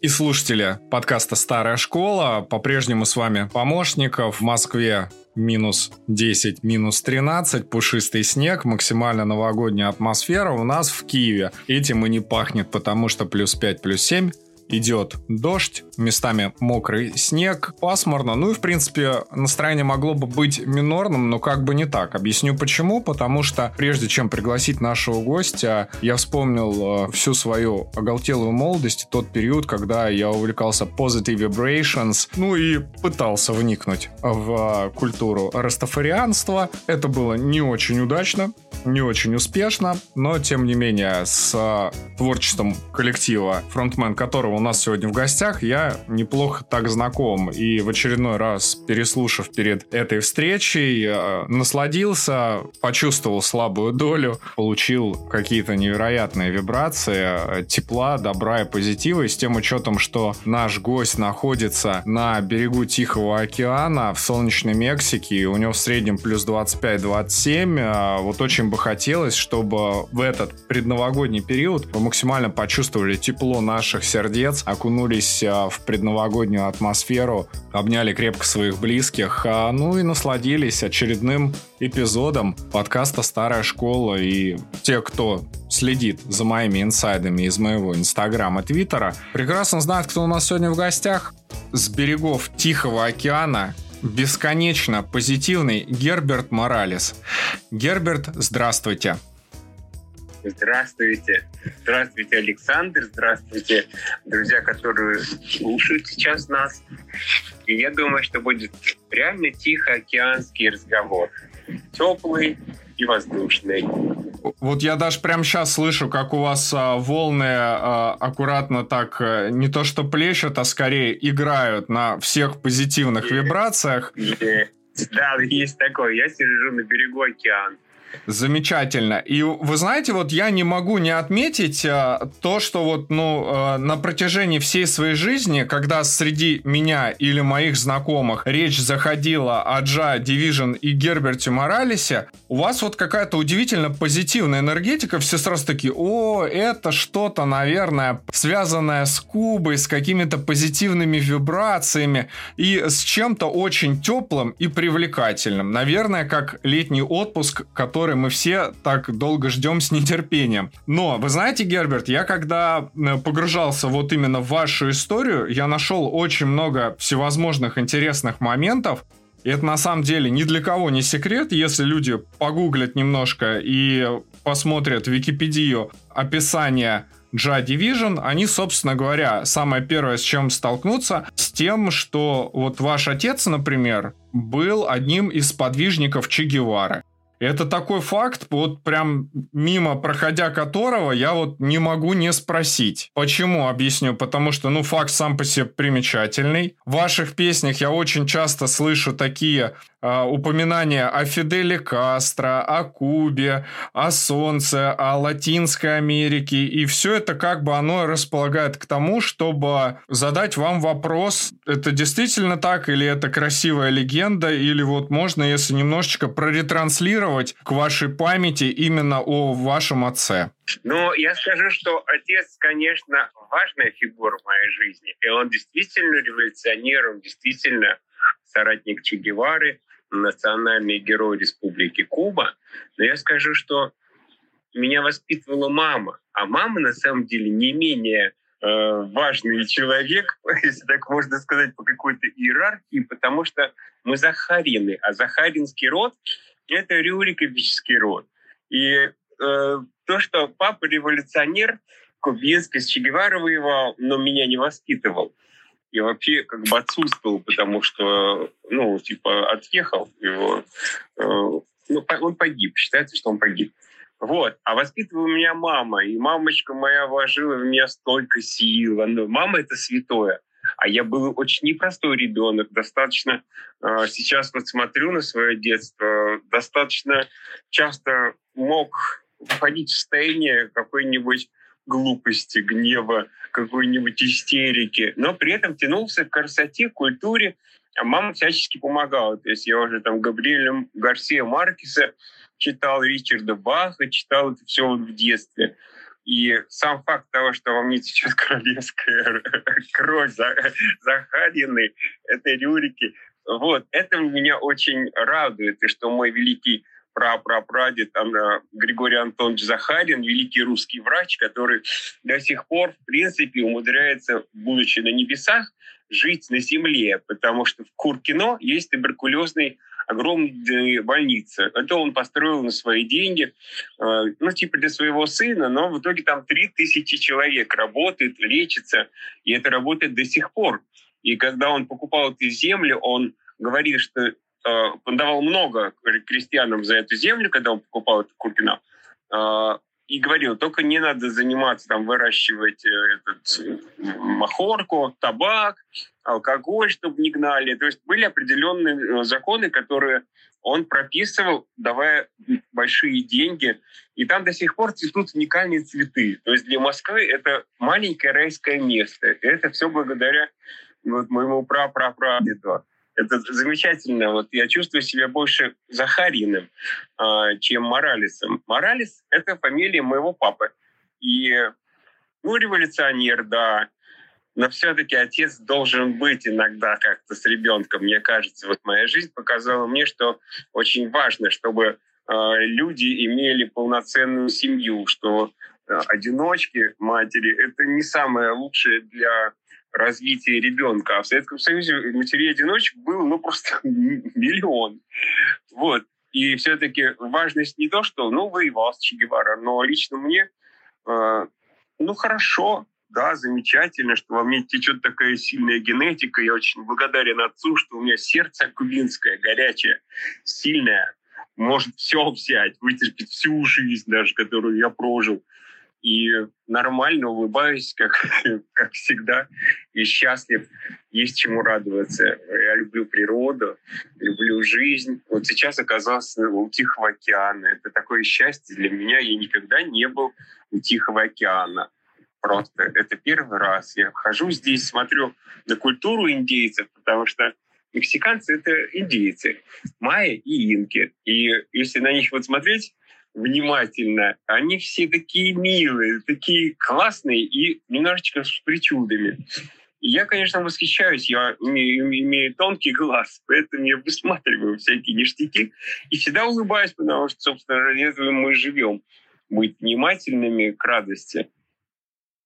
и слушатели подкаста «Старая школа». По-прежнему с вами помощников в Москве минус 10, минус 13, пушистый снег, максимально новогодняя атмосфера у нас в Киеве. Этим и не пахнет, потому что плюс 5, плюс 7 идет дождь, местами мокрый снег, пасмурно. Ну и, в принципе, настроение могло бы быть минорным, но как бы не так. Объясню почему. Потому что, прежде чем пригласить нашего гостя, я вспомнил э, всю свою оголтелую молодость, тот период, когда я увлекался Positive Vibrations, ну и пытался вникнуть в культуру растафарианства. Это было не очень удачно, не очень успешно, но, тем не менее, с творчеством коллектива, фронтмен которого у нас сегодня в гостях, я неплохо так знаком. И в очередной раз, переслушав перед этой встречей, э, насладился, почувствовал слабую долю, получил какие-то невероятные вибрации, э, тепла, добра и позитива. И с тем учетом, что наш гость находится на берегу Тихого океана в солнечной Мексике, и у него в среднем плюс 25-27, э, вот очень бы хотелось, чтобы в этот предновогодний период вы максимально почувствовали тепло наших сердец, дворец, окунулись а, в предновогоднюю атмосферу, обняли крепко своих близких, а, ну и насладились очередным эпизодом подкаста «Старая школа». И те, кто следит за моими инсайдами из моего инстаграма, твиттера, прекрасно знают, кто у нас сегодня в гостях. С берегов Тихого океана бесконечно позитивный Герберт Моралес. Герберт, здравствуйте. Здравствуйте. Здравствуйте, Александр. Здравствуйте, друзья, которые слушают сейчас нас. И я думаю, что будет реально тихоокеанский разговор. Теплый и воздушный. Вот я даже прямо сейчас слышу, как у вас а, волны а, аккуратно так а, не то что плещут, а скорее играют на всех позитивных вибрациях. Да, есть такое. Я сижу на берегу океана. Замечательно. И вы знаете, вот я не могу не отметить а, то, что вот, ну, а, на протяжении всей своей жизни, когда среди меня или моих знакомых речь заходила о Джа Division и Герберте Моралесе, у вас вот какая-то удивительно позитивная энергетика, все сразу такие, о, это что-то, наверное, связанное с Кубой, с какими-то позитивными вибрациями и с чем-то очень теплым и привлекательным. Наверное, как летний отпуск, который который мы все так долго ждем с нетерпением. Но, вы знаете, Герберт, я когда э, погружался вот именно в вашу историю, я нашел очень много всевозможных интересных моментов, и это на самом деле ни для кого не секрет, если люди погуглят немножко и посмотрят Википедию описание Джа Division, они, собственно говоря, самое первое, с чем столкнутся, с тем, что вот ваш отец, например, был одним из подвижников Че Гевары. Это такой факт, вот прям мимо проходя которого я вот не могу не спросить. Почему? Объясню. Потому что, ну, факт сам по себе примечательный. В ваших песнях я очень часто слышу такие э, упоминания о Фиделе Кастро, о Кубе, о Солнце, о Латинской Америке. И все это как бы оно располагает к тому, чтобы задать вам вопрос, это действительно так, или это красивая легенда, или вот можно, если немножечко проретранслировать к вашей памяти именно о вашем отце. Ну, я скажу, что отец, конечно, важная фигура в моей жизни. И он действительно революционер, он действительно соратник Че Гевары, национальный герой Республики Куба. Но я скажу, что меня воспитывала мама. А мама, на самом деле, не менее э, важный человек, если так можно сказать, по какой-то иерархии, потому что мы Захарины, а Захаринский род — это рюриковический род. И э, то, что папа революционер, Кубинский, с Че Гевара воевал, но меня не воспитывал и вообще как бы отсутствовал, потому что, ну, типа, отъехал его, э, ну, он погиб, считается, что он погиб. Вот. А воспитывала меня мама, и мамочка моя вложила в меня столько сил. Мама — это святое. А я был очень непростой ребенок, достаточно э, сейчас вот смотрю на свое детство, достаточно часто мог входить в состояние какой-нибудь глупости, гнева, какой-нибудь истерики, но при этом тянулся к красоте, к культуре, а мама всячески помогала. То есть я уже там Габриэля Гарсия Маркеса читал, Ричарда Баха, читал это все вот в детстве. И сам факт того, что во мне течет королевская кровь Захарины, это Рюрики, вот, это меня очень радует, и что мой великий прапрапрадед там, Григорий Антонович Захарин, великий русский врач, который до сих пор, в принципе, умудряется, будучи на небесах, жить на земле, потому что в Куркино есть туберкулезный огромная больница. Это он построил на свои деньги, э, ну, типа для своего сына, но в итоге там 3000 человек работает, лечится, и это работает до сих пор. И когда он покупал эту землю, он говорил, что э, он давал много крестьянам за эту землю, когда он покупал эту Куркина, э, и говорил, только не надо заниматься, там, выращивать этот, махорку, табак, алкоголь, чтобы не гнали. То есть были определенные э, законы, которые он прописывал, давая большие деньги. И там до сих пор цветут уникальные цветы. То есть для Москвы это маленькое райское место. И это все благодаря вот, моему прапрапрадеду. Это замечательно. Вот я чувствую себя больше Захариным, э, чем Моралесом. Моралес — это фамилия моего папы. И, ну, революционер, да, но все-таки отец должен быть иногда как-то с ребенком, мне кажется. Вот моя жизнь показала мне, что очень важно, чтобы э, люди имели полноценную семью, что э, одиночки матери — это не самое лучшее для развития ребенка. А в Советском Союзе матерей-одиночек было ну, просто миллион. Вот. И все-таки важность не то, что ну, воевал с Че Гевара, но лично мне э, ну хорошо, да, замечательно, что во мне течет такая сильная генетика. Я очень благодарен отцу, что у меня сердце кубинское, горячее, сильное, может все взять, вытерпеть всю жизнь даже, которую я прожил. И нормально улыбаюсь, как, как всегда, и счастлив. Есть чему радоваться. Я люблю природу, люблю жизнь. Вот сейчас оказался у Тихого океана. Это такое счастье для меня. Я никогда не был у Тихого океана просто. Это первый раз. Я хожу здесь, смотрю на культуру индейцев, потому что мексиканцы — это индейцы, майя и инки. И если на них вот смотреть внимательно, они все такие милые, такие классные и немножечко с причудами. Я, конечно, восхищаюсь, я имею, имею тонкий глаз, поэтому я высматриваю всякие ништяки и всегда улыбаюсь, потому что, собственно, ради мы живем. Быть внимательными к радости.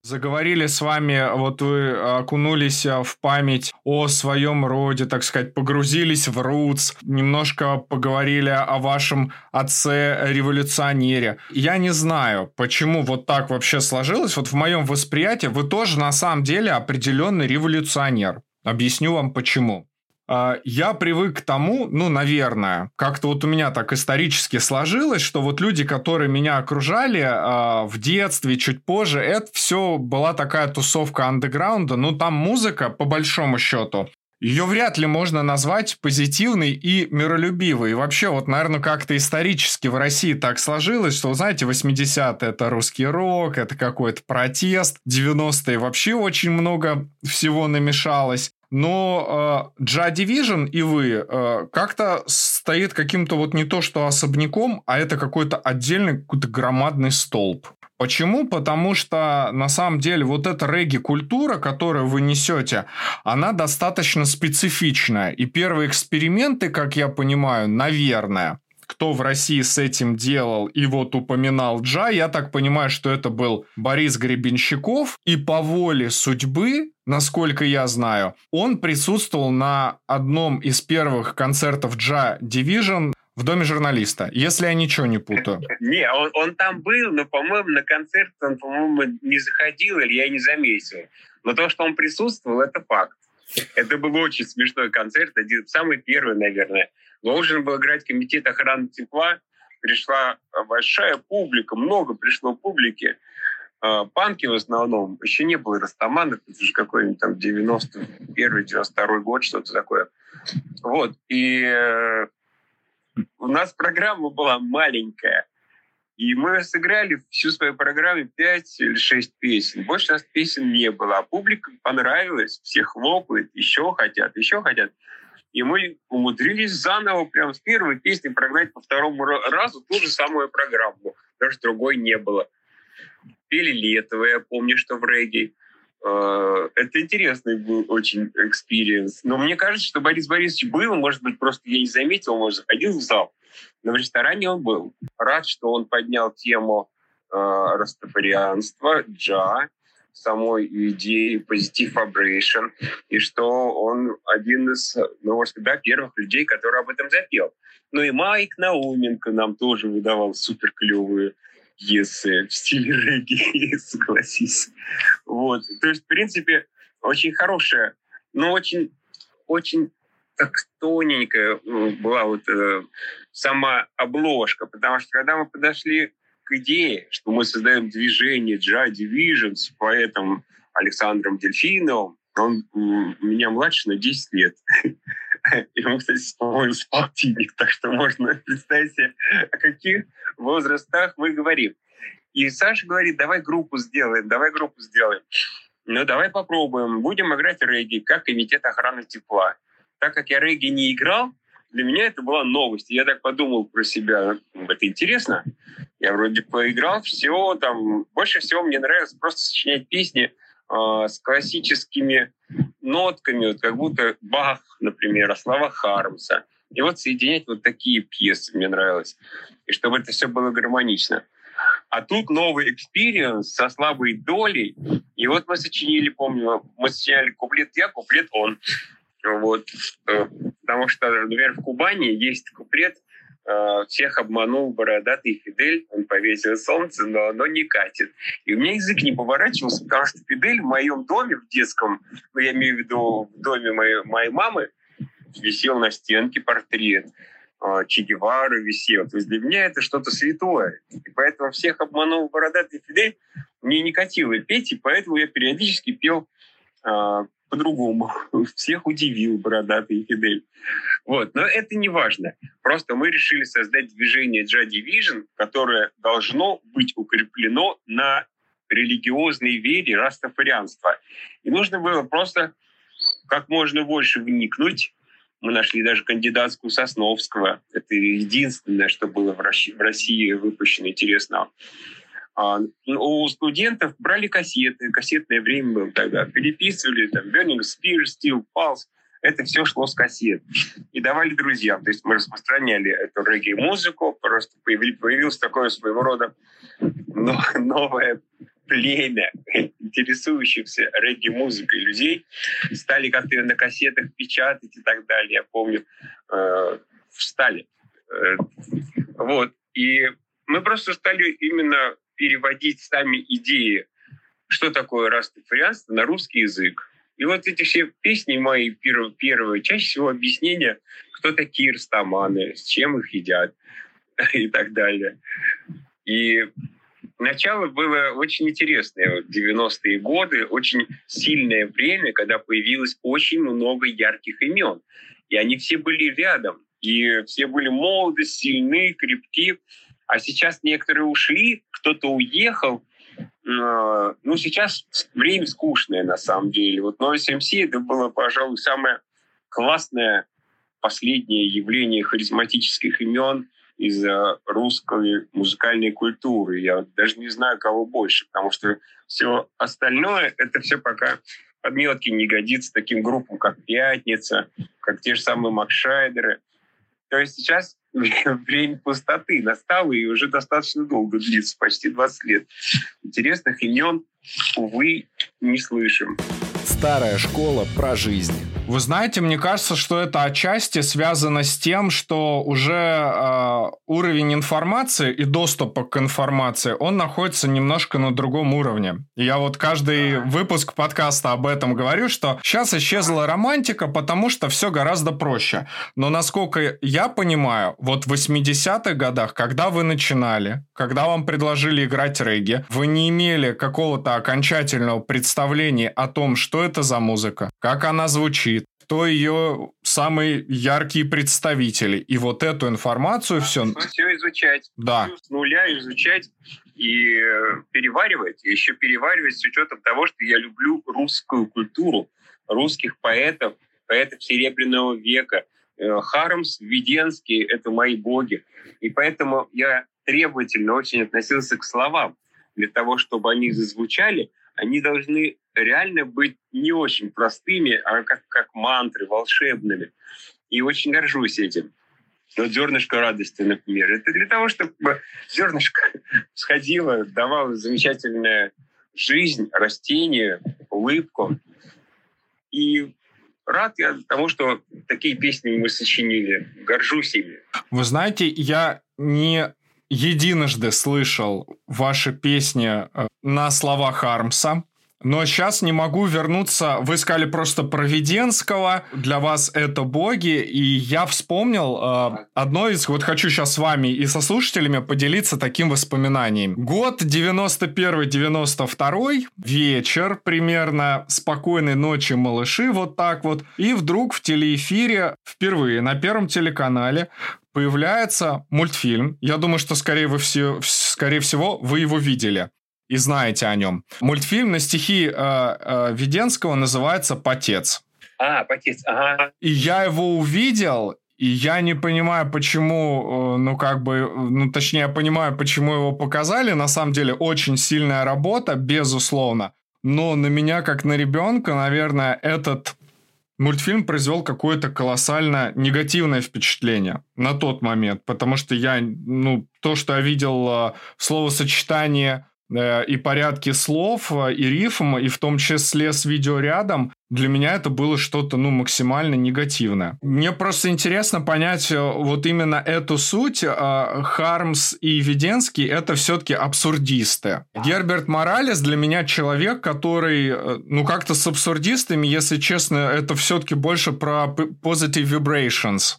Заговорили с вами, вот вы окунулись э, в память о своем роде, так сказать, погрузились в рутс, немножко поговорили о вашем отце-революционере. Я не знаю, почему вот так вообще сложилось. Вот в моем восприятии вы тоже на самом деле определенный революционер. Объясню вам почему. А, я привык к тому, ну, наверное, как-то вот у меня так исторически сложилось, что вот люди, которые меня окружали э, в детстве, чуть позже, это все была такая тусовка андеграунда. Ну, там музыка, по большому счету, ее вряд ли можно назвать позитивной и миролюбивой. И вообще, вот, наверное, как-то исторически в России так сложилось, что, знаете, 80-е это русский рок, это какой-то протест, 90-е вообще очень много всего намешалось. Но э, Джа Division и вы э, как-то стоит каким-то вот не то что особняком, а это какой-то отдельный какой-то громадный столб. Почему? Потому что на самом деле вот эта регги-культура, которую вы несете, она достаточно специфичная. И первые эксперименты, как я понимаю, наверное, кто в России с этим делал и вот упоминал Джа, я так понимаю, что это был Борис Гребенщиков, и по воле судьбы насколько я знаю, он присутствовал на одном из первых концертов Джа Division в доме журналиста, если я ничего не путаю. Не, он, он там был, но, по-моему, на концерт он, по-моему, не заходил или я не заметил. Но то, что он присутствовал, это факт. Это был очень смешной концерт, один самый первый, наверное. Должен был играть комитет охраны тепла. Пришла большая публика, много пришло публики. панки в основном. Еще не было Растамана, это же какой-нибудь там 91-92 год, что-то такое. Вот. И э, у нас программа была маленькая. И мы сыграли всю свою программу 5 или 6 песен. Больше у нас песен не было. А публика понравилась, все хлопают, еще хотят, еще хотят. И мы умудрились заново, прям с первой песни прогнать по второму разу ту же самую программу. Даже другой не было. Пели Летово, я помню, что в регги. А, это интересный был очень experience. Но мне кажется, что Борис Борисович был, может быть, просто я не заметил, может, заходил в зал. Но в ресторане он был. Рад, что он поднял тему э, растафарианства, джа, самой идеи Positive Vibration, и что он один из, ну, может да, первых людей, который об этом запел. Ну и Майк Науменко нам тоже выдавал супер клевые пьесы в стиле регги, согласись. Вот. То есть, в принципе, очень хорошая, но очень, очень так тоненькая была вот э, сама обложка, потому что когда мы подошли к идее, что мы создаем движение Джа Division с поэтом Александром Дельфиновым, он меня младше на 10 лет. Ему, кстати, по-моему, полтинник, так что можно представить себе, о каких возрастах мы говорим. И Саша говорит, давай группу сделаем, давай группу сделаем. Ну, давай попробуем. Будем играть регги, как комитет охраны тепла. Так как я регги не играл, для меня это была новость. Я так подумал про себя, это интересно. Я вроде поиграл, все там... Больше всего мне нравилось просто сочинять песни э, с классическими нотками, вот как будто Бах, например, а слова Хармса. И вот соединять вот такие пьесы мне нравилось. И чтобы это все было гармонично. А тут новый experience со слабой долей. И вот мы сочинили, помню, мы сочиняли куплет я, куплет он. Вот. Э, потому что, например, в Кубани есть куплет э, «Всех обманул бородатый Фидель, он повесил солнце, но оно не катит». И у меня язык не поворачивался, потому что Фидель в моем доме, в детском, ну, я имею в виду в доме моей, моей мамы, висел на стенке портрет. Э, че Гевара висел. То есть для меня это что-то святое. И поэтому всех обманул бородатый Фидель, мне не катило петь, и поэтому я периодически пел по-другому. Всех удивил бородатый Фидель. Вот. Но это не важно. Просто мы решили создать движение Джа Division, которое должно быть укреплено на религиозной вере растафарианства. И нужно было просто как можно больше вникнуть. Мы нашли даже кандидатскую Сосновского. Это единственное, что было в России выпущено интересного. А, у студентов брали кассеты, кассетное время было тогда, переписывали, там, Burning Spear, Steel Pulse, это все шло с кассет. И давали друзьям. То есть мы распространяли эту регги-музыку, просто появилось такое своего рода новое племя интересующихся регги-музыкой людей. Стали как-то на кассетах печатать и так далее. Я помню, э, встали. Э, вот. И мы просто стали именно переводить сами идеи, что такое растафарианство, на русский язык. И вот эти все песни мои первые, первые чаще всего объяснения, кто такие растаманы, с чем их едят и так далее. И начало было очень интересное. 90-е годы, очень сильное время, когда появилось очень много ярких имен. И они все были рядом. И все были молоды, сильны, крепки. А сейчас некоторые ушли, кто-то уехал. Э, ну, сейчас время скучное, на самом деле. Вот Noise MC это было, пожалуй, самое классное последнее явление харизматических имен из русской музыкальной культуры. Я даже не знаю, кого больше, потому что все остальное, это все пока подметки не годится таким группам, как «Пятница», как те же самые «Макшайдеры». То есть сейчас время пустоты настало и уже достаточно долго длится, почти 20 лет. Интересных имен, увы, не слышим. Старая школа про жизнь. Вы знаете, мне кажется, что это отчасти связано с тем, что уже э, уровень информации и доступа к информации, он находится немножко на другом уровне. Я вот каждый выпуск подкаста об этом говорю, что сейчас исчезла романтика, потому что все гораздо проще. Но насколько я понимаю, вот в 80-х годах, когда вы начинали, когда вам предложили играть регги, вы не имели какого-то окончательного представления о том, что это за музыка, как она звучит, кто ее самые яркие представители. И вот эту информацию все... Все изучать. Да. С нуля изучать и э, переваривать. И еще переваривать с учетом того, что я люблю русскую культуру, русских поэтов, поэтов Серебряного века. Э, Хармс, Веденский — это мои боги. И поэтому я требовательно очень относился к словам. Для того, чтобы они зазвучали, они должны реально быть не очень простыми, а как, как мантры, волшебными. И очень горжусь этим. Вот зернышко радости, например. Это для того, чтобы зернышко сходило, давало замечательную жизнь, растение, улыбку. И рад я тому, что такие песни мы сочинили. Горжусь ими. Вы знаете, я не единожды слышал ваши песни э, на словах Армса. Но сейчас не могу вернуться. Вы сказали просто Провиденского. Для вас это боги. И я вспомнил э, одно из... Вот хочу сейчас с вами и со слушателями поделиться таким воспоминанием. Год 91-92, вечер примерно, спокойной ночи, малыши, вот так вот. И вдруг в телеэфире впервые на Первом телеканале появляется мультфильм. Я думаю, что скорее, вы все, скорее всего вы его видели и знаете о нем. Мультфильм на стихи э, э, Веденского называется «Потец». А, «Потец», ага. И я его увидел, и я не понимаю, почему, э, ну, как бы, ну, точнее, я понимаю, почему его показали. На самом деле, очень сильная работа, безусловно. Но на меня, как на ребенка, наверное, этот мультфильм произвел какое-то колоссально негативное впечатление на тот момент, потому что я, ну, то, что я видел э, словосочетание Э, и порядки слов, э, и рифм, и в том числе с видеорядом, для меня это было что-то, ну, максимально негативное. Мне просто интересно понять э, вот именно эту суть. Хармс и Веденский — это все-таки абсурдисты. Герберт Моралес для меня человек, который, ну, как-то с абсурдистами, если честно, это все-таки больше про positive vibrations.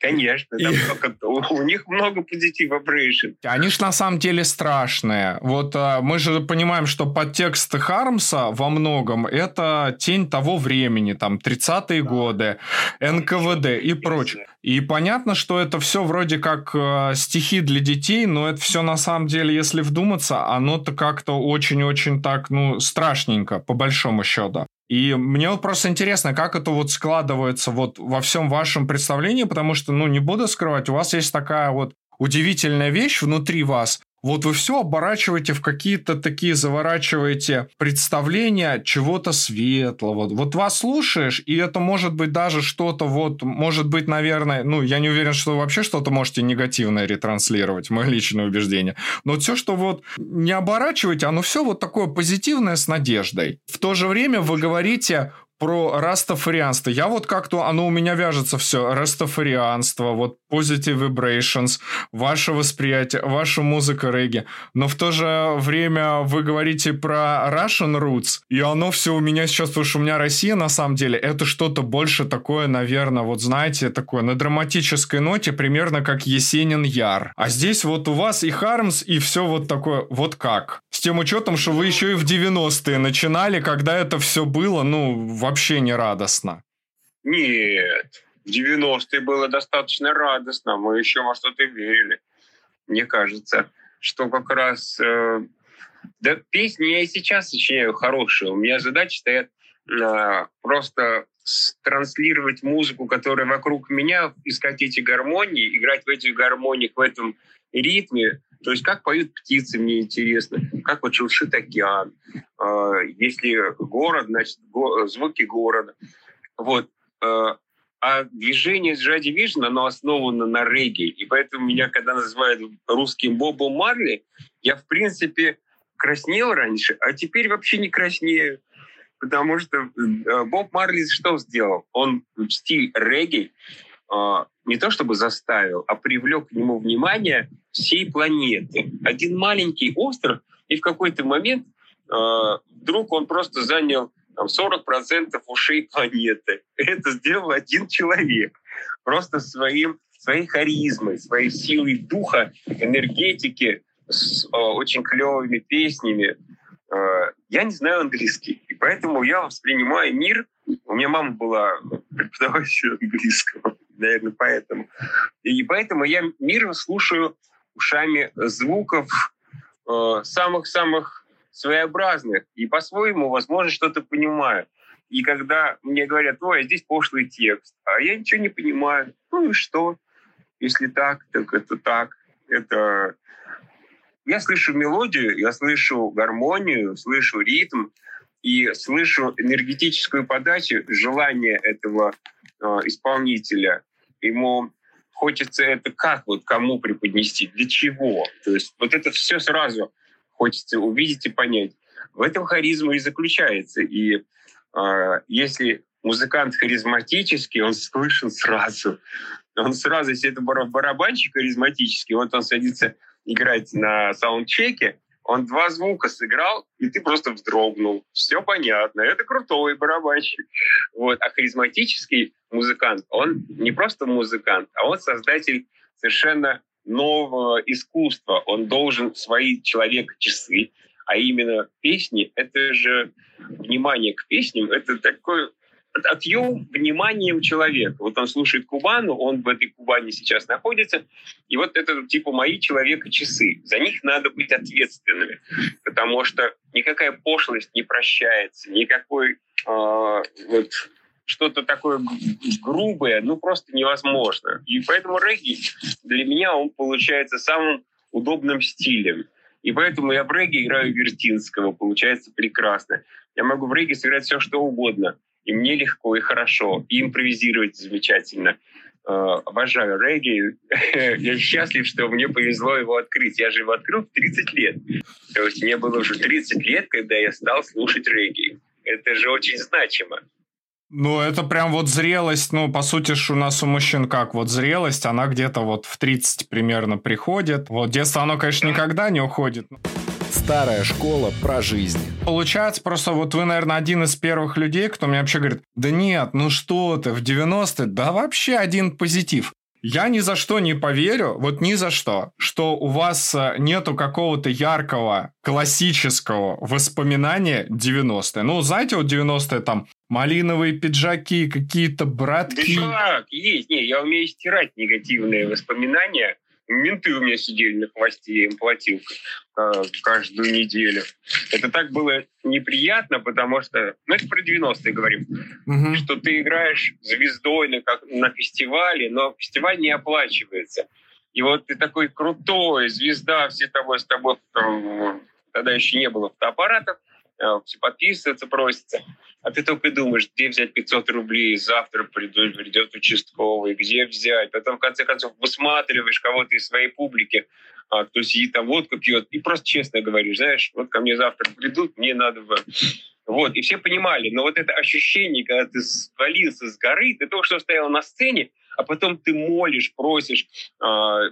Конечно, и... много, у них много позитива vibration. Они ж на самом деле страшные. Вот а, мы же понимаем, что подтекст Хармса во многом это тень того времени, там 30-е да. годы, НКВД и прочее. И понятно, что это все вроде как э, стихи для детей, но это все на самом деле, если вдуматься, оно-то как-то очень-очень так, ну, страшненько, по большому счету. И мне вот просто интересно, как это вот складывается вот во всем вашем представлении, потому что, ну, не буду скрывать, у вас есть такая вот удивительная вещь внутри вас, вот вы все оборачиваете в какие-то такие, заворачиваете представления чего-то светлого. Вот вас слушаешь, и это может быть даже что-то вот, может быть, наверное, ну, я не уверен, что вы вообще что-то можете негативное ретранслировать, мое личное убеждение. Но все, что вот не оборачиваете, оно все вот такое позитивное с надеждой. В то же время вы говорите про растафарианство. Я вот как-то, оно у меня вяжется все. Растафарианство, вот Positive Vibrations, ваше восприятие, ваша музыка регги. Но в то же время вы говорите про Russian Roots, и оно все у меня сейчас, потому что у меня Россия на самом деле, это что-то больше такое, наверное, вот знаете, такое на драматической ноте, примерно как Есенин Яр. А здесь вот у вас и Хармс, и все вот такое, вот как. С тем учетом, что вы еще и в 90-е начинали, когда это все было, ну, вообще не радостно. Нет, в 90-е было достаточно радостно, мы еще во что-то верили. Мне кажется, что как раз... Э, да, песни я и сейчас сочиняю хорошие. У меня задача стоят э, просто транслировать музыку, которая вокруг меня, искать эти гармонии, играть в этих гармониях, в этом ритме. То есть как поют птицы, мне интересно, как вот шуршит океан. Э, если город, значит, звуки города. Вот. Э, а движение Joy Division, оно основано на регге. И поэтому меня, когда называют русским Бобом Марли, я, в принципе, краснел раньше, а теперь вообще не краснею. потому что э, Боб Марли что сделал? Он стиль регги а, не то чтобы заставил, а привлек к нему внимание всей планеты. Один маленький остров, и в какой-то момент а, вдруг он просто занял там, 40% ушей планеты. Это сделал один человек. Просто своим, своей харизмой, своей силой духа, энергетики, с э, очень клевыми песнями. Э, я не знаю английский, и поэтому я воспринимаю мир. У меня мама была преподавателем английского, наверное, поэтому. И поэтому я мир слушаю ушами звуков самых-самых своеобразных и по-своему, возможно, что-то понимаю. И когда мне говорят, ой, здесь пошлый текст, а я ничего не понимаю, ну и что? Если так, так это так. Это... Я слышу мелодию, я слышу гармонию, слышу ритм, и слышу энергетическую подачу, желание этого э, исполнителя. Ему хочется это как, вот кому преподнести, для чего. То есть вот это все сразу хочется увидеть и понять. В этом харизма и заключается. И э, если музыкант харизматический, он слышен сразу. Он сразу, если это барабанщик харизматический, вот он садится играть на саундчеке, он два звука сыграл, и ты просто вздрогнул. Все понятно. Это крутой барабанщик. Вот. А харизматический музыкант, он не просто музыкант, а он создатель совершенно нового искусства. Он должен свои человек-часы, а именно песни, это же внимание к песням, это такой отъем вниманием человека. Вот он слушает Кубану, он в этой Кубане сейчас находится, и вот это типа мои человека-часы. За них надо быть ответственными, потому что никакая пошлость не прощается, никакой э, вот что-то такое грубое, ну просто невозможно. И поэтому регги для меня он получается самым удобным стилем. И поэтому я в регги играю Вертинского, получается прекрасно. Я могу в регги сыграть все, что угодно. И мне легко, и хорошо, и импровизировать замечательно. Uh, обожаю регги. я счастлив, что мне повезло его открыть. Я же его открыл в 30 лет. То есть мне было уже 30 лет, когда я стал слушать регги. Это же очень значимо. Ну, это прям вот зрелость, ну, по сути, ж у нас у мужчин как, вот зрелость, она где-то вот в 30 примерно приходит. Вот детство, оно, конечно, никогда не уходит. Старая школа про жизнь. Получается, просто вот вы, наверное, один из первых людей, кто мне вообще говорит, да нет, ну что ты, в 90-е, да вообще один позитив. Я ни за что не поверю, вот ни за что, что у вас э, нету какого-то яркого классического воспоминания 90-е. Ну, знаете, вот 90-е там малиновые пиджаки, какие-то братки. Да как? Есть. Не, я умею стирать негативные воспоминания менты у меня сидели на хвосте, я им платил э, каждую неделю. Это так было неприятно, потому что, ну это про 90-е говорим, угу. что ты играешь звездой на, как, на фестивале, но фестиваль не оплачивается. И вот ты такой крутой, звезда, все тобой с тобой, тогда еще не было фотоаппаратов, все подписываться просятся. А ты только думаешь, где взять 500 рублей, завтра придет, придет участковый, где взять. Потом, в конце концов, высматриваешь кого-то из своей публики, а, кто сидит там, водку пьет, и просто честно говоришь, знаешь, вот ко мне завтра придут, мне надо... Вот, и все понимали, но вот это ощущение, когда ты свалился с горы, ты только что стоял на сцене, а потом ты молишь, просишь, а,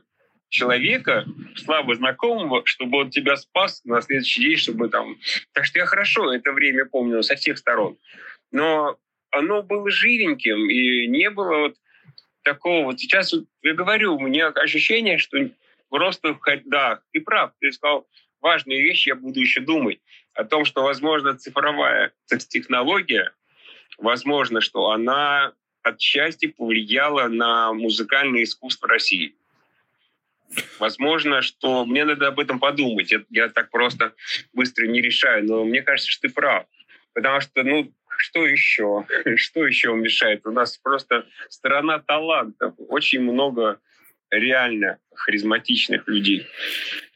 человека, слабо знакомого, чтобы он тебя спас на следующий день, чтобы там... Так что я хорошо это время помню со всех сторон. Но оно было живеньким, и не было вот такого... Вот сейчас вот я говорю, у меня ощущение, что просто... Да, ты прав, ты сказал, важные вещи я буду еще думать. О том, что, возможно, цифровая технология, возможно, что она отчасти повлияла на музыкальное искусство России. Возможно, что мне надо об этом подумать. Я, так просто быстро не решаю, но мне кажется, что ты прав. Потому что, ну, что еще? Что еще мешает? У нас просто сторона талантов. Очень много реально харизматичных людей.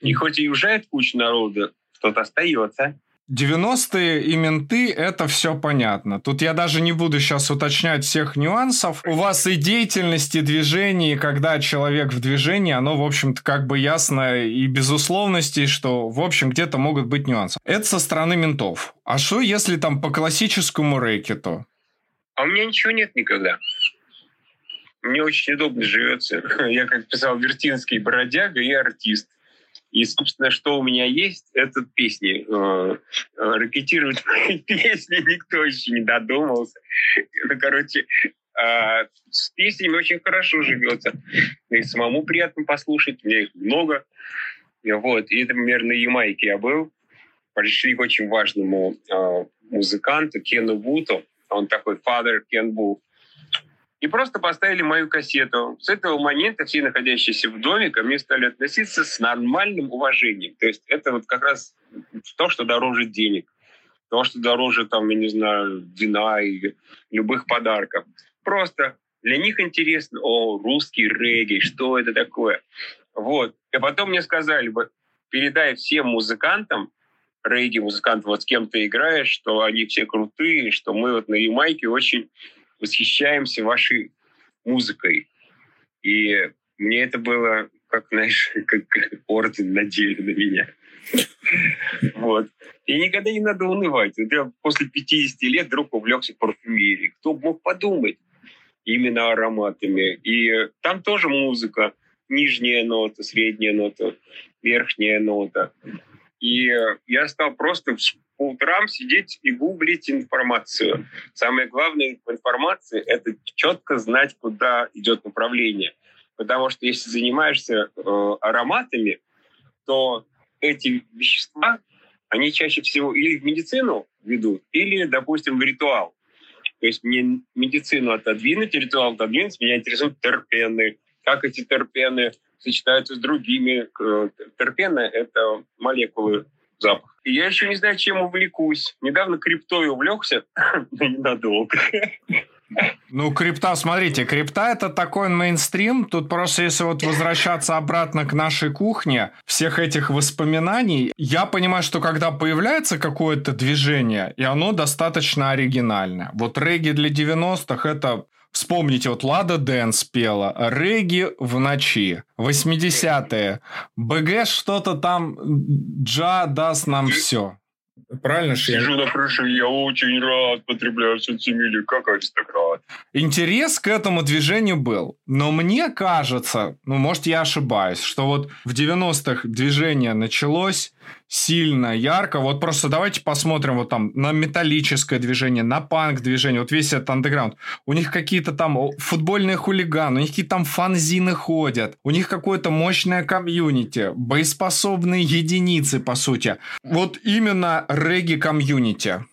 И хоть и уезжает куча народа, кто-то остается. 90-е и менты – это все понятно. Тут я даже не буду сейчас уточнять всех нюансов. У вас и деятельность, и движение, и когда человек в движении, оно, в общем-то, как бы ясно и безусловности, что, в общем, где-то могут быть нюансы. Это со стороны ментов. А что, если там по классическому рэкету? А у меня ничего нет никогда. Мне очень удобно живется. Я, как писал Вертинский, бродяга и артист. И, собственно, что у меня есть, это песни. Э, э, ракетировать песни никто еще не додумался. Это, короче, а, с песнями очень хорошо живется. И самому приятно послушать, у меня их много. Вот. И, например, на Ямайке я был. Пришли к очень важному музыканту Кену Вуту. Он такой father Кен Бу и просто поставили мою кассету. С этого момента все находящиеся в доме ко мне стали относиться с нормальным уважением. То есть это вот как раз то, что дороже денег, то, что дороже, там, я не знаю, вина и любых подарков. Просто для них интересно, о, русский регги, что это такое. Вот. И потом мне сказали бы, передай всем музыкантам, регги-музыкантам, вот с кем ты играешь, что они все крутые, что мы вот на Ямайке очень восхищаемся вашей музыкой. И мне это было, как, знаешь, как орден надели на меня. Вот. И никогда не надо унывать. Вот я после 50 лет вдруг увлекся парфюмерией. Кто мог подумать? Именно ароматами. И там тоже музыка. Нижняя нота, средняя нота, верхняя нота. И я стал просто по утрам сидеть и гуглить информацию. Самое главное в информации — это четко знать, куда идет направление. Потому что если занимаешься э, ароматами, то эти вещества, они чаще всего или в медицину ведут, или, допустим, в ритуал. То есть мне медицину отодвинуть, ритуал отодвинуть, меня интересуют терпены. Как эти терпены сочетаются с другими. Э, терпены — это молекулы запах. Я еще не знаю, чем увлекусь. Недавно криптой увлекся, но ненадолго. Ну, крипта, смотрите, крипта это такой мейнстрим. Тут просто если вот возвращаться обратно к нашей кухне, всех этих воспоминаний, я понимаю, что когда появляется какое-то движение, и оно достаточно оригинальное. Вот регги для 90-х это Вспомните, вот Лада Дэнс пела «Регги в ночи», 80-е. БГ что-то там, Джа даст нам все. Правильно же? Сижу на крыше, я очень рад, потребляю сенсимилью, как аристократ. Интерес к этому движению был. Но мне кажется, ну, может, я ошибаюсь, что вот в 90-х движение началось, сильно, ярко. Вот просто давайте посмотрим вот там на металлическое движение, на панк движение, вот весь этот андеграунд. У них какие-то там футбольные хулиганы, у них какие-то там фанзины ходят, у них какое-то мощное комьюнити, боеспособные единицы, по сути. Вот именно регги-комьюнити.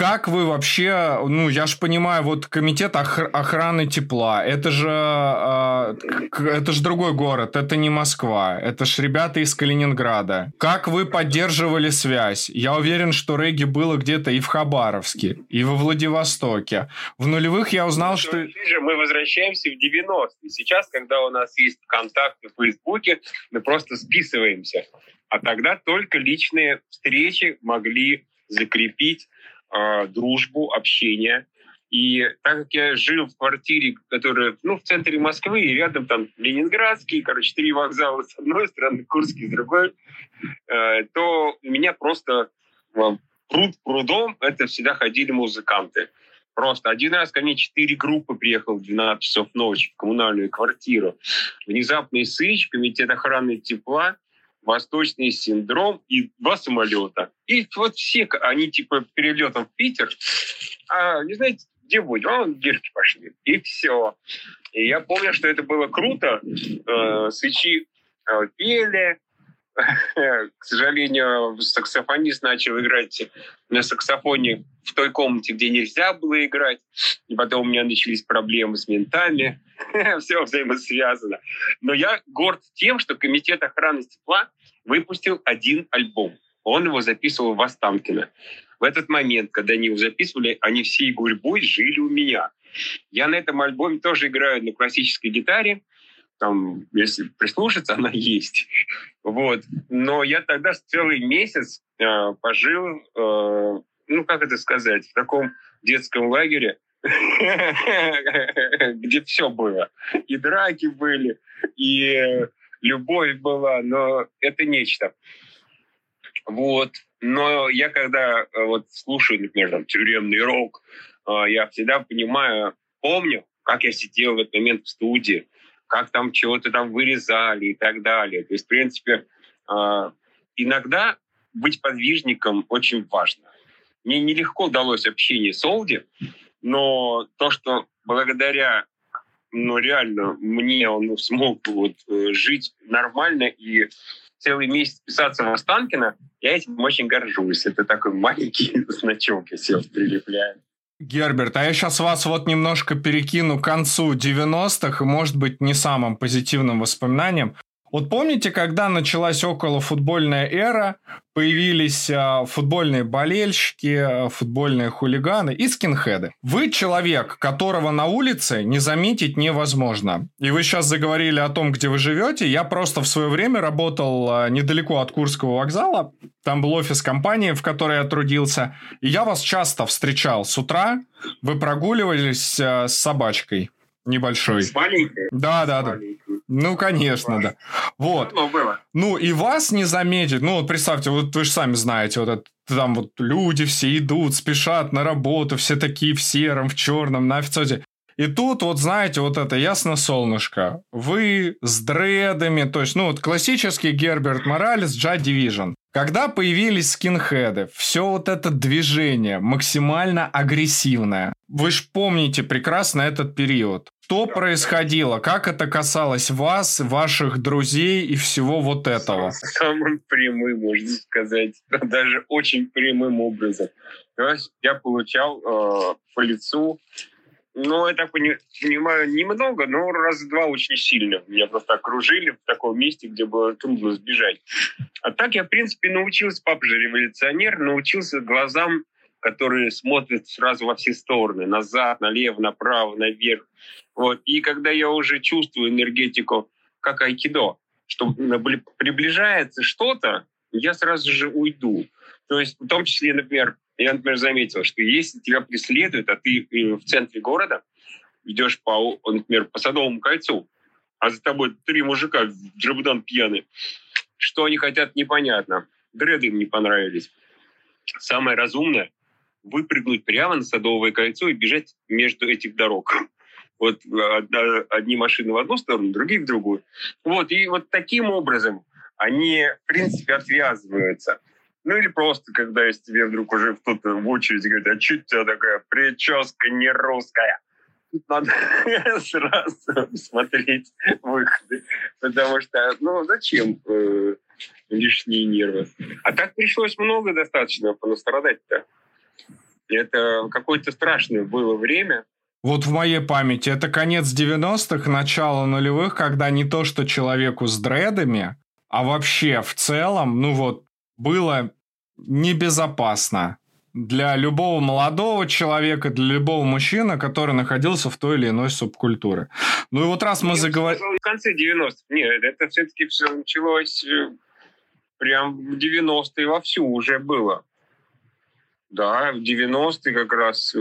Как вы вообще, ну, я же понимаю, вот комитет ох- охраны тепла, это же, э, это же другой город, это не Москва, это ж ребята из Калининграда. Как вы поддерживали связь? Я уверен, что регги было где-то и в Хабаровске, и во Владивостоке. В нулевых я узнал, что... Мы возвращаемся в 90-е. Сейчас, когда у нас есть контакты в Фейсбуке, мы просто списываемся. А тогда только личные встречи могли закрепить э, дружбу, общение. И так как я жил в квартире, которая ну, в центре Москвы, и рядом там Ленинградский, короче, три вокзала с одной стороны, Курский с другой, э, то у меня просто э, пруд прудом это всегда ходили музыканты. Просто один раз ко мне четыре группы приехал в 12 часов ночи в коммунальную квартиру. Внезапный сыч, комитет охраны тепла – восточный синдром и два самолета. И вот все, они типа перелетом в Питер, а не знаете, где будет? А, в Гирки пошли. И все. И я помню, что это было круто. Э, свечи э, пели, к сожалению, саксофонист начал играть на саксофоне в той комнате, где нельзя было играть. И потом у меня начались проблемы с ментами. Все взаимосвязано. Но я горд тем, что Комитет охраны тепла выпустил один альбом. Он его записывал в Останкино. В этот момент, когда они его записывали, они всей гурьбой жили у меня. Я на этом альбоме тоже играю на классической гитаре, там, если прислушаться, она есть. Вот. Но я тогда целый месяц э, пожил, э, ну, как это сказать, в таком детском лагере, где все было. И драки были, и любовь была, но это нечто. Вот. Но я когда э, вот слушаю, например, там, тюремный рок, э, я всегда понимаю, помню, как я сидел в этот момент в студии, как там чего-то там вырезали и так далее. То есть, в принципе, э, иногда быть подвижником очень важно. Мне нелегко удалось общение с Олди, но то, что благодаря ну, реально, мне он смог вот жить нормально и целый месяц писаться в Останкино, я этим очень горжусь. Это такой маленький значок, себе прилепляю. Герберт, а я сейчас вас вот немножко перекину к концу 90-х, и, может быть, не самым позитивным воспоминанием. Вот помните, когда началась около футбольная эра, появились а, футбольные болельщики, а, футбольные хулиганы и скинхеды. Вы человек, которого на улице не заметить невозможно. И вы сейчас заговорили о том, где вы живете. Я просто в свое время работал а, недалеко от Курского вокзала. Там был офис компании, в которой я трудился. И я вас часто встречал с утра. Вы прогуливались а, с собачкой небольшой. С маленькой? Да, да, да. Ну, конечно, да. Вот. Ну, было. Ну, и вас не заметить. Ну, вот представьте, вот вы же сами знаете, вот это, там вот люди все идут, спешат на работу, все такие в сером, в черном, на официозе. И тут вот, знаете, вот это ясно солнышко. Вы с дредами, то есть, ну, вот классический Герберт Моралес, Джа Division. Когда появились скинхеды, все вот это движение максимально агрессивное. Вы же помните прекрасно этот период. Что происходило? Как это касалось вас, ваших друзей и всего вот этого? Самым прямым, можно сказать. Даже очень прямым образом. То есть я получал э, по лицу ну, я так понимаю, немного, но раз два очень сильно. Меня просто окружили в таком месте, где было трудно сбежать. А так я, в принципе, научился, папа же революционер, научился глазам, которые смотрят сразу во все стороны, назад, налево, направо, наверх. Вот. И когда я уже чувствую энергетику, как айкидо, что приближается что-то, я сразу же уйду. То есть в том числе, например, я, например, заметил, что если тебя преследуют, а ты э, в центре города идешь по, например, по Садовому кольцу, а за тобой три мужика джабудан пьяные, что они хотят, непонятно. Дреды им не понравились. Самое разумное – выпрыгнуть прямо на Садовое кольцо и бежать между этих дорог. Вот одни машины в одну сторону, другие в другую. Вот, и вот таким образом они, в принципе, отвязываются. Ну или просто, когда из тебе вдруг уже кто-то в очереди говорит, а что у тебя такая прическа не русская? Надо сразу смотреть выходы, потому что, ну, зачем э, лишние нервы? А так пришлось много достаточно понастрадать-то. Это какое-то страшное было время, вот в моей памяти это конец 90-х, начало нулевых, когда не то, что человеку с дредами, а вообще в целом, ну вот, было небезопасно для любого молодого человека, для любого мужчины, который находился в той или иной субкультуре. Ну и вот раз мы заговорили... В конце 90-х. Нет, это все-таки все началось э, прям в 90-е вовсю уже было. Да, в 90-е как раз...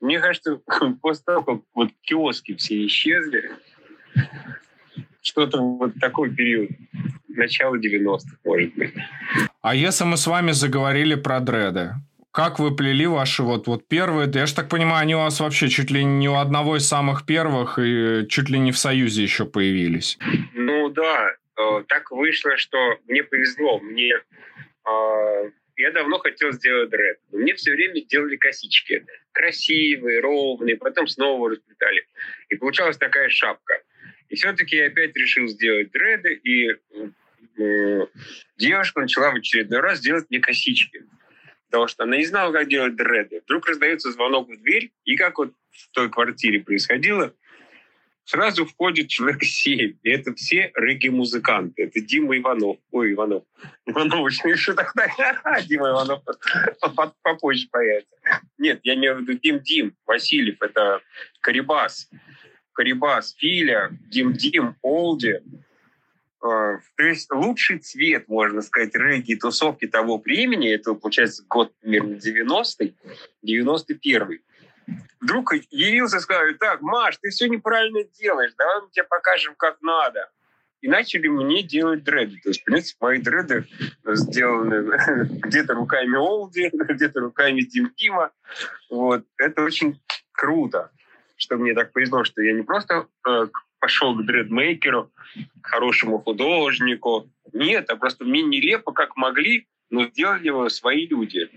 Мне кажется, после того, как вот киоски все исчезли, что-то вот такой период начало 90-х, может быть. А если мы с вами заговорили про дреды, как вы плели ваши вот, вот первые? Я же так понимаю, они у вас вообще чуть ли не у одного из самых первых и чуть ли не в Союзе еще появились. Ну да, э, так вышло, что мне повезло. Мне э, я давно хотел сделать дред. Но мне все время делали косички. Красивые, ровные, потом снова расплетали. И получалась такая шапка. И все-таки я опять решил сделать дреды, и э, девушка начала в очередной раз делать мне косички. Потому что она не знала, как делать дреды. Вдруг раздается звонок в дверь, и как вот в той квартире происходило, сразу входит человек семь. И это все регги-музыканты. Это Дима Иванов. Ой, Иванов. Иванов еще тогда. Дима Иванов попозже появится. Нет, я имею в виду Дим Дим Васильев. Это Карибас Карибас, Филя, Дим Дим, Олди. То есть лучший цвет, можно сказать, регги-тусовки того времени, это, получается, год примерно 90-й, 91-й. Вдруг явился и сказал, так, Маш, ты все неправильно делаешь, давай мы тебе покажем, как надо и начали мне делать дреды. То есть, в принципе, мои дреды сделаны где-то руками Олди, где-то руками Дим Кима. Вот. Это очень круто, что мне так повезло, что я не просто э, пошел к дредмейкеру, к хорошему художнику. Нет, а просто мне нелепо, как могли, но сделали его свои люди.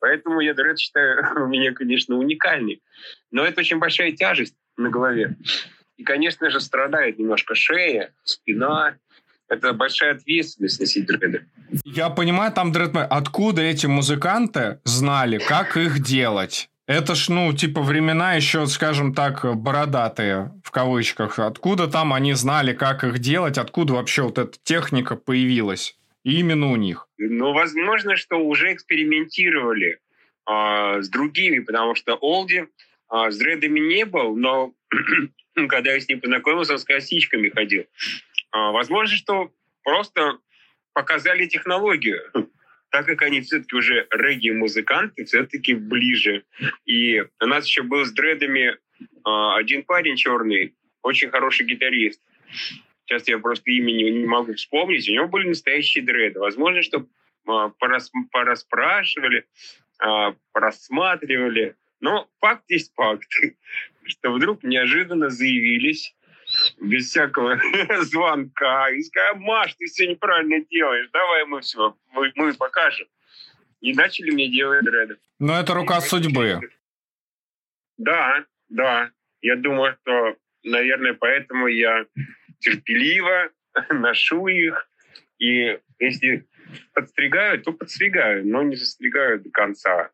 Поэтому я дред считаю у меня, конечно, уникальный. Но это очень большая тяжесть на голове. И, конечно же, страдает немножко шея, спина. Это большая ответственность носить дреды. Я понимаю, там дредмей. Откуда эти музыканты знали, как их делать? Это ж, ну, типа времена еще, скажем так, бородатые, в кавычках. Откуда там они знали, как их делать? Откуда вообще вот эта техника появилась? Именно у них. Ну, возможно, что уже экспериментировали э, с другими, потому что Олди э, с дредами не был, но когда я с ним познакомился, он с косичками ходил. А, возможно, что просто показали технологию, так как они все-таки уже регги-музыканты, все-таки ближе. И у нас еще был с дредами а, один парень черный, очень хороший гитарист. Сейчас я просто имени не могу вспомнить. У него были настоящие дреды. Возможно, что а, порас, пораспрашивали, просматривали. Но факт есть факт что вдруг неожиданно заявились без всякого звонка и сказали, Маш, ты все неправильно делаешь, давай мы все, мы, мы покажем. И начали мне делать дреды. Но это рука судьбы. Да, да. Я думаю, что, наверное, поэтому я терпеливо ношу их. И если подстригаю, то подстригаю, но не застригаю до конца.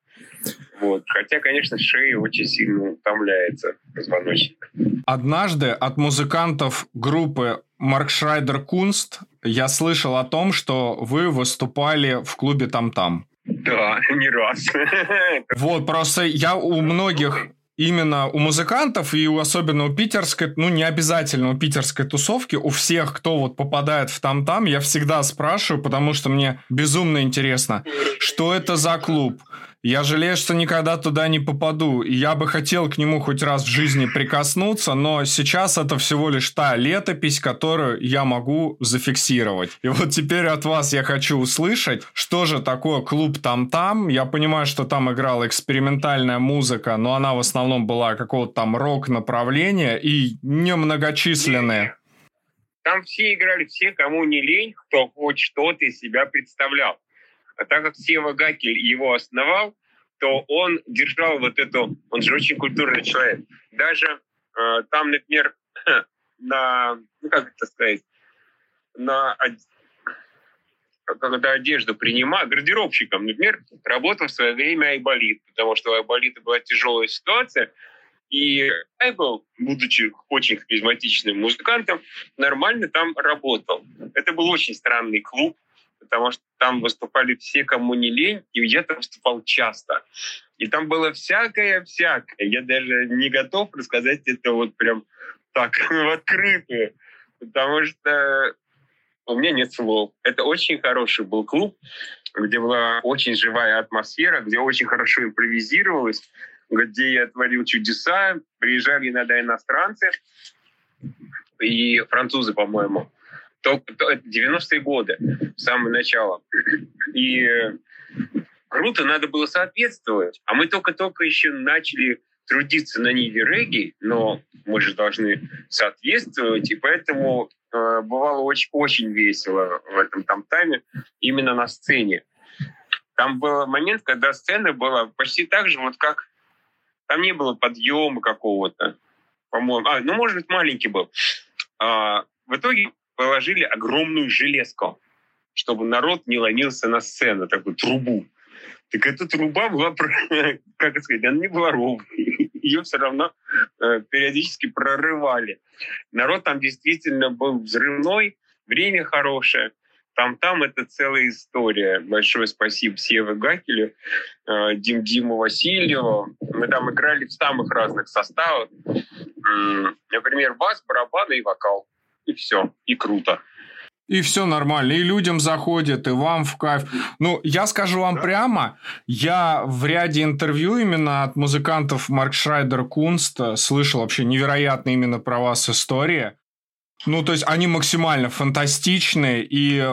Вот. Хотя, конечно, шея очень сильно утомляется позвоночник. Однажды от музыкантов группы Марк Шрайдер Кунст я слышал о том, что вы выступали в клубе «Там-там». Да, не раз. Вот, просто я у многих именно у музыкантов и у, особенно у питерской, ну не обязательно у питерской тусовки, у всех, кто вот попадает в там-там, я всегда спрашиваю, потому что мне безумно интересно, что это за клуб, я жалею, что никогда туда не попаду. Я бы хотел к нему хоть раз в жизни прикоснуться, но сейчас это всего лишь та летопись, которую я могу зафиксировать. И вот теперь от вас я хочу услышать, что же такое клуб там-там. Я понимаю, что там играла экспериментальная музыка, но она в основном была какого-то там рок-направления и немногочисленные. Там все играли, все, кому не лень, кто хоть что-то из себя представлял. А так как Сева Гакель его основал, то он держал вот эту... Он же очень культурный человек. Даже э, там, например, на... Ну, как это сказать? На когда одежду принимал, гардеробщиком, например, работал в свое время Айболит, потому что у Айболита была тяжелая ситуация, и Айбол, будучи очень харизматичным музыкантом, нормально там работал. Это был очень странный клуб, потому что там выступали все, кому не лень, и я там выступал часто. И там было всякое-всякое. Я даже не готов рассказать это вот прям так, в открытую, потому что у меня нет слов. Это очень хороший был клуб, где была очень живая атмосфера, где очень хорошо импровизировалось, где я творил чудеса. Приезжали иногда иностранцы и французы, по-моему то, то 90-е годы, самое начало. И круто, надо было соответствовать. А мы только-только еще начали трудиться на ниве регги, но мы же должны соответствовать, и поэтому э, бывало очень, очень весело в этом там тайме именно на сцене. Там был момент, когда сцена была почти так же, вот как там не было подъема какого-то, по-моему. А, ну, может быть, маленький был. А, в итоге положили огромную железку, чтобы народ не ломился на сцену, такую трубу. Так эта труба была, как сказать, она не была ровной. Ее все равно э, периодически прорывали. Народ там действительно был взрывной, время хорошее. Там-там это целая история. Большое спасибо Севе Гакелю, э, Дим Диму Васильеву. Мы там играли в самых разных составах. например, бас, барабаны и вокал. И все. И круто и все нормально, и людям заходит, и вам в кайф. Ну, я скажу вам да. прямо, я в ряде интервью именно от музыкантов Марк Шрайдер Кунст слышал вообще невероятно именно про вас истории. Ну, то есть они максимально фантастичные, и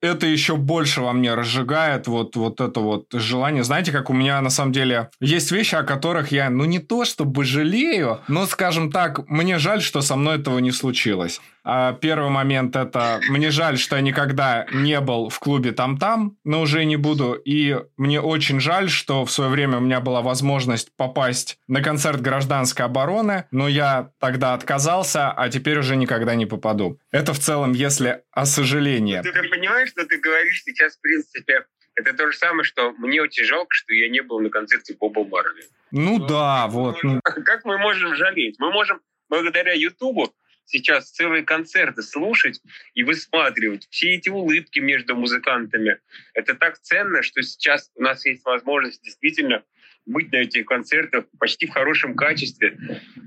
это еще больше во мне разжигает вот, вот это вот желание. Знаете, как у меня на самом деле есть вещи, о которых я, ну, не то чтобы жалею, но, скажем так, мне жаль, что со мной этого не случилось. А первый момент это мне жаль, что я никогда не был в клубе там-там, но уже не буду. И мне очень жаль, что в свое время у меня была возможность попасть на концерт гражданской обороны, но я тогда отказался, а теперь уже никогда не попаду. Это в целом, если о сожалении. Ты, понимаешь, что ты говоришь сейчас, в принципе, это то же самое, что мне очень жалко, что я не был на концерте Боба Марли. Ну, ну да, вот. Как мы можем жалеть? Мы можем благодаря Ютубу сейчас целые концерты слушать и высматривать все эти улыбки между музыкантами. Это так ценно, что сейчас у нас есть возможность действительно быть на этих концертах почти в хорошем качестве.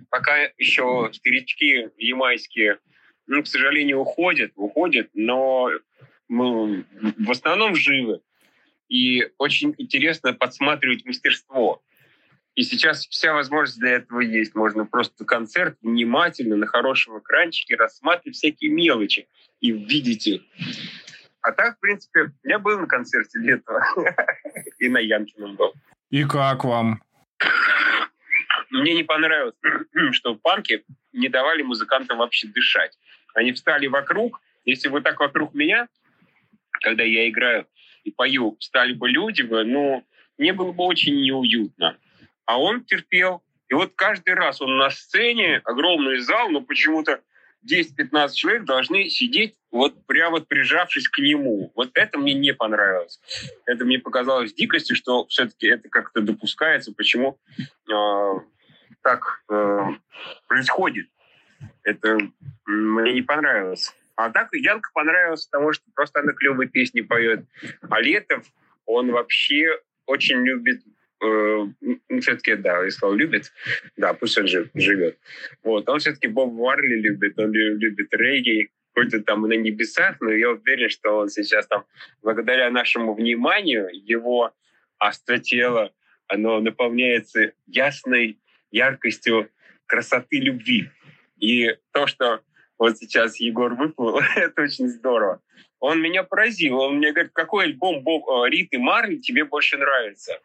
Пока еще старички ямайские, ну, к сожалению, уходят, уходят, но мы в основном живы. И очень интересно подсматривать мастерство. И сейчас вся возможность для этого есть. Можно просто концерт внимательно на хорошем экранчике рассматривать всякие мелочи и видеть их. А так, в принципе, я был на концерте лето и на Янкином был. И как вам? Мне не понравилось, что в панке не давали музыкантам вообще дышать. Они встали вокруг. Если вы так вокруг меня, когда я играю и пою, встали бы люди, бы, ну, мне было бы очень неуютно а он терпел. И вот каждый раз он на сцене, огромный зал, но почему-то 10-15 человек должны сидеть вот прямо вот прижавшись к нему. Вот это мне не понравилось. Это мне показалось дикостью, что все-таки это как-то допускается, почему э, так э, происходит. Это мне не понравилось. А так Янка понравилась, потому что просто она клевые песни поет. А Летов, он вообще очень любит Э, все-таки, да, он любит, да, пусть он жив, живет. Вот, он все-таки Боб Варли любит, он любит регги, какой-то там на небесах, но я уверен, что он сейчас там, благодаря нашему вниманию, его остротело, оно наполняется ясной яркостью красоты любви. И то, что вот сейчас Егор выплыл, это очень здорово. Он меня поразил. Он мне говорит, какой альбом Боб, э, Риты Марли тебе больше нравится?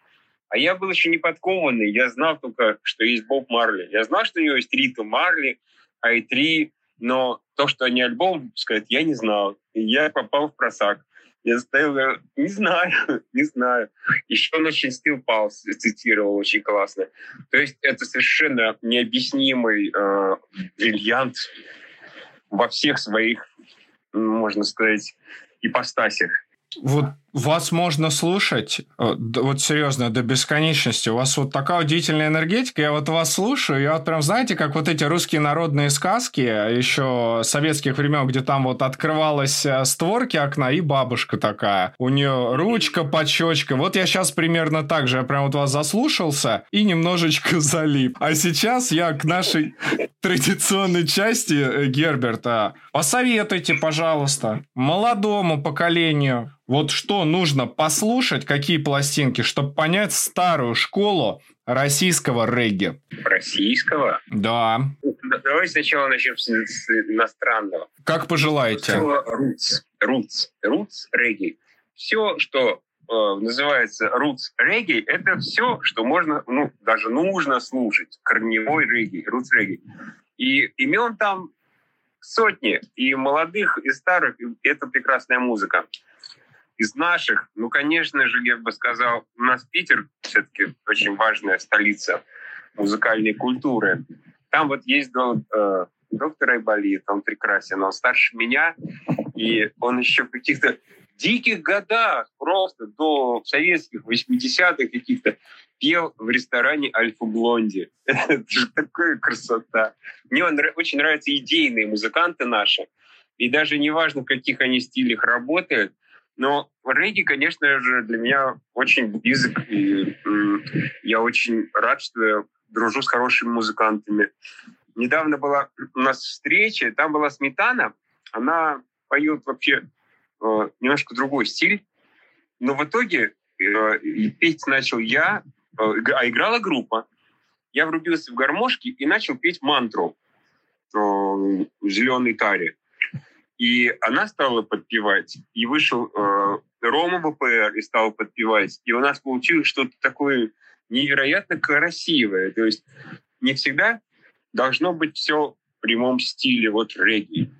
А я был еще не подкованный, я знал только, что есть Боб Марли. Я знал, что у него есть Рита Марли, i3, но то, что они альбом выпускают, я не знал. И я попал в просак. Я стоял, не знаю, не знаю. Еще он очень Still Pulse цитировал очень классно. То есть это совершенно необъяснимый э, бриллиант во всех своих, можно сказать, ипостасях. Вот вас можно слушать, э, вот серьезно, до бесконечности. У вас вот такая удивительная энергетика. Я вот вас слушаю, я вот прям, знаете, как вот эти русские народные сказки еще советских времен, где там вот открывалась э, створки окна и бабушка такая. У нее ручка под щечкой. Вот я сейчас примерно так же. Я прям вот вас заслушался и немножечко залип. А сейчас я к нашей традиционной части э, Герберта. Посоветуйте, пожалуйста, молодому поколению, вот что нужно послушать, какие пластинки, чтобы понять старую школу российского регги. Российского? Да. Давай сначала начнем с, с иностранного. Как пожелаете. Roots. Roots. Roots регги. Все, что э, называется roots регги, это все, что можно, ну, даже нужно слушать. Корневой регги, roots регги. И имен там сотни, и молодых, и старых, и это прекрасная музыка. Из наших, ну, конечно же, я бы сказал, у нас Питер все-таки очень важная столица музыкальной культуры. Там вот есть э, доктор Айболит, он прекрасен, он старше меня, и он еще в каких-то диких годах, просто до советских 80-х каких-то, пел в ресторане Альфа Блонди. Это же такая красота. Мне очень нравятся идейные музыканты наши. И даже неважно, в каких они стилях работают, но регги, конечно же, для меня очень близок. И я очень рад, что я дружу с хорошими музыкантами. недавно была у нас встреча, там была Сметана, она поет вообще э, немножко другой стиль, но в итоге э, петь начал я, э, а играла группа. Я врубился в гармошки и начал петь мантру э, в зеленой таре. И она стала подпевать, и вышел э, Рома ВПР и стал подпевать. И у нас получилось что-то такое невероятно красивое. То есть не всегда должно быть все в прямом стиле, вот регги.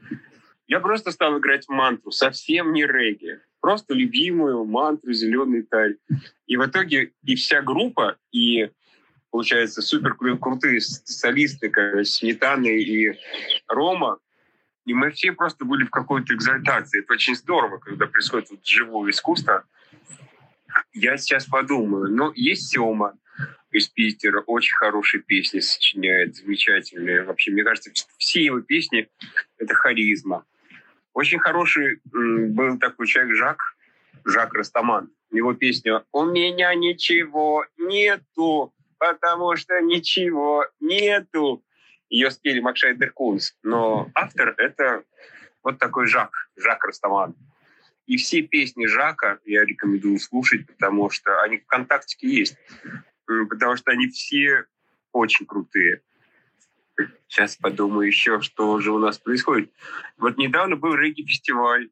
Я просто стал играть мантру, совсем не регги. Просто любимую мантру «Зеленый тарь». И в итоге и вся группа, и, получается, супер крутые солисты, как Сметаны и Рома, и мы все просто были в какой-то экзальтации. Это очень здорово, когда происходит вот живое искусство. Я сейчас подумаю, ну, есть Сема из Питера, очень хорошие песни сочиняет, замечательные. Вообще, мне кажется, все его песни — это харизма. Очень хороший был такой человек Жак, Жак Растаман. Его песня «У меня ничего нету, потому что ничего нету». Ее спели Макшай Деркунс, но автор — это вот такой Жак, Жак Растаман. И все песни Жака я рекомендую слушать, потому что они в ВКонтакте есть. Потому что они все очень крутые. Сейчас подумаю еще, что же у нас происходит. Вот недавно был регги-фестиваль.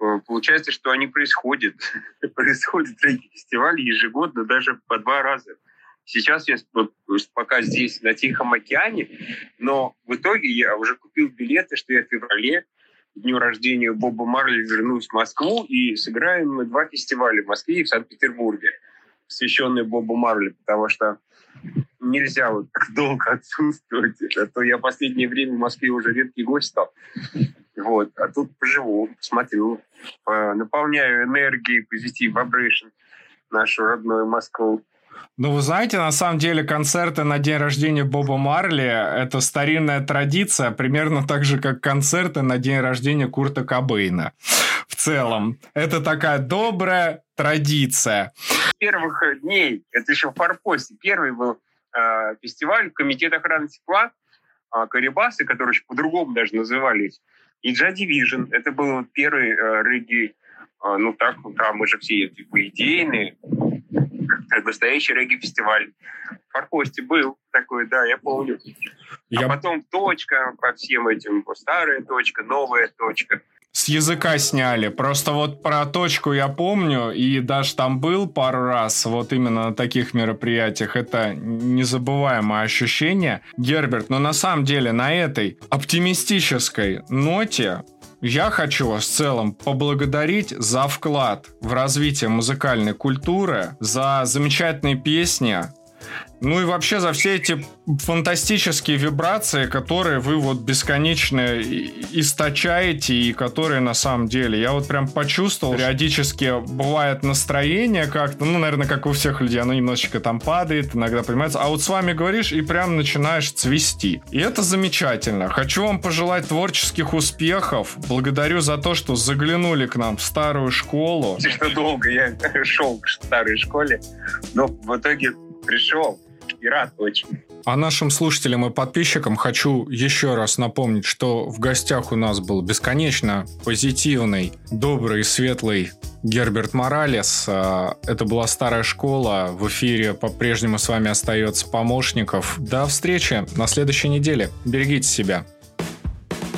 Э, получается, что они происходят. Происходит регги-фестиваль ежегодно, даже по два раза. Сейчас я пока здесь, на Тихом океане, но в итоге я уже купил билеты, что я в феврале дню рождения Боба Марли вернусь в Москву и сыграем мы два фестиваля в Москве и в Санкт-Петербурге, посвященные Бобу Марли, потому что нельзя вот так долго отсутствовать. А то я в последнее время в Москве уже редкий гость стал. Вот. А тут поживу, смотрю, наполняю энергией, позитив, vibration нашу родную Москву. Ну, вы знаете, на самом деле концерты на день рождения Боба Марли – это старинная традиция, примерно так же, как концерты на день рождения Курта Кобейна. В целом, это такая добрая традиция. Первых дней, это еще в Форпосте, первый был э, фестиваль Комитет охраны тепла, э, Карибасы, которые еще по-другому даже назывались, и Джа Division. Это был первый э, регги, э, ну так, да, мы же все типа идейные, настоящий регги-фестиваль. В Форпосте был такой, да, я помню. Я... А потом точка по всем этим, старая точка, новая точка. С языка сняли. Просто вот про точку я помню, и даже там был пару раз, вот именно на таких мероприятиях. Это незабываемое ощущение. Герберт, но на самом деле на этой оптимистической ноте я хочу вас в целом поблагодарить за вклад в развитие музыкальной культуры, за замечательные песни, ну и вообще за все эти фантастические вибрации, которые вы вот бесконечно источаете и которые на самом деле, я вот прям почувствовал, периодически бывает настроение как-то, ну, наверное, как у всех людей, оно немножечко там падает, иногда понимается, а вот с вами говоришь и прям начинаешь цвести. И это замечательно. Хочу вам пожелать творческих успехов. Благодарю за то, что заглянули к нам в старую школу. Что долго я шел к старой школе, но в итоге пришел и рад очень. А нашим слушателям и подписчикам хочу еще раз напомнить, что в гостях у нас был бесконечно позитивный, добрый, светлый Герберт Моралес. А, это была старая школа. В эфире по-прежнему с вами остается помощников. До встречи на следующей неделе. Берегите себя.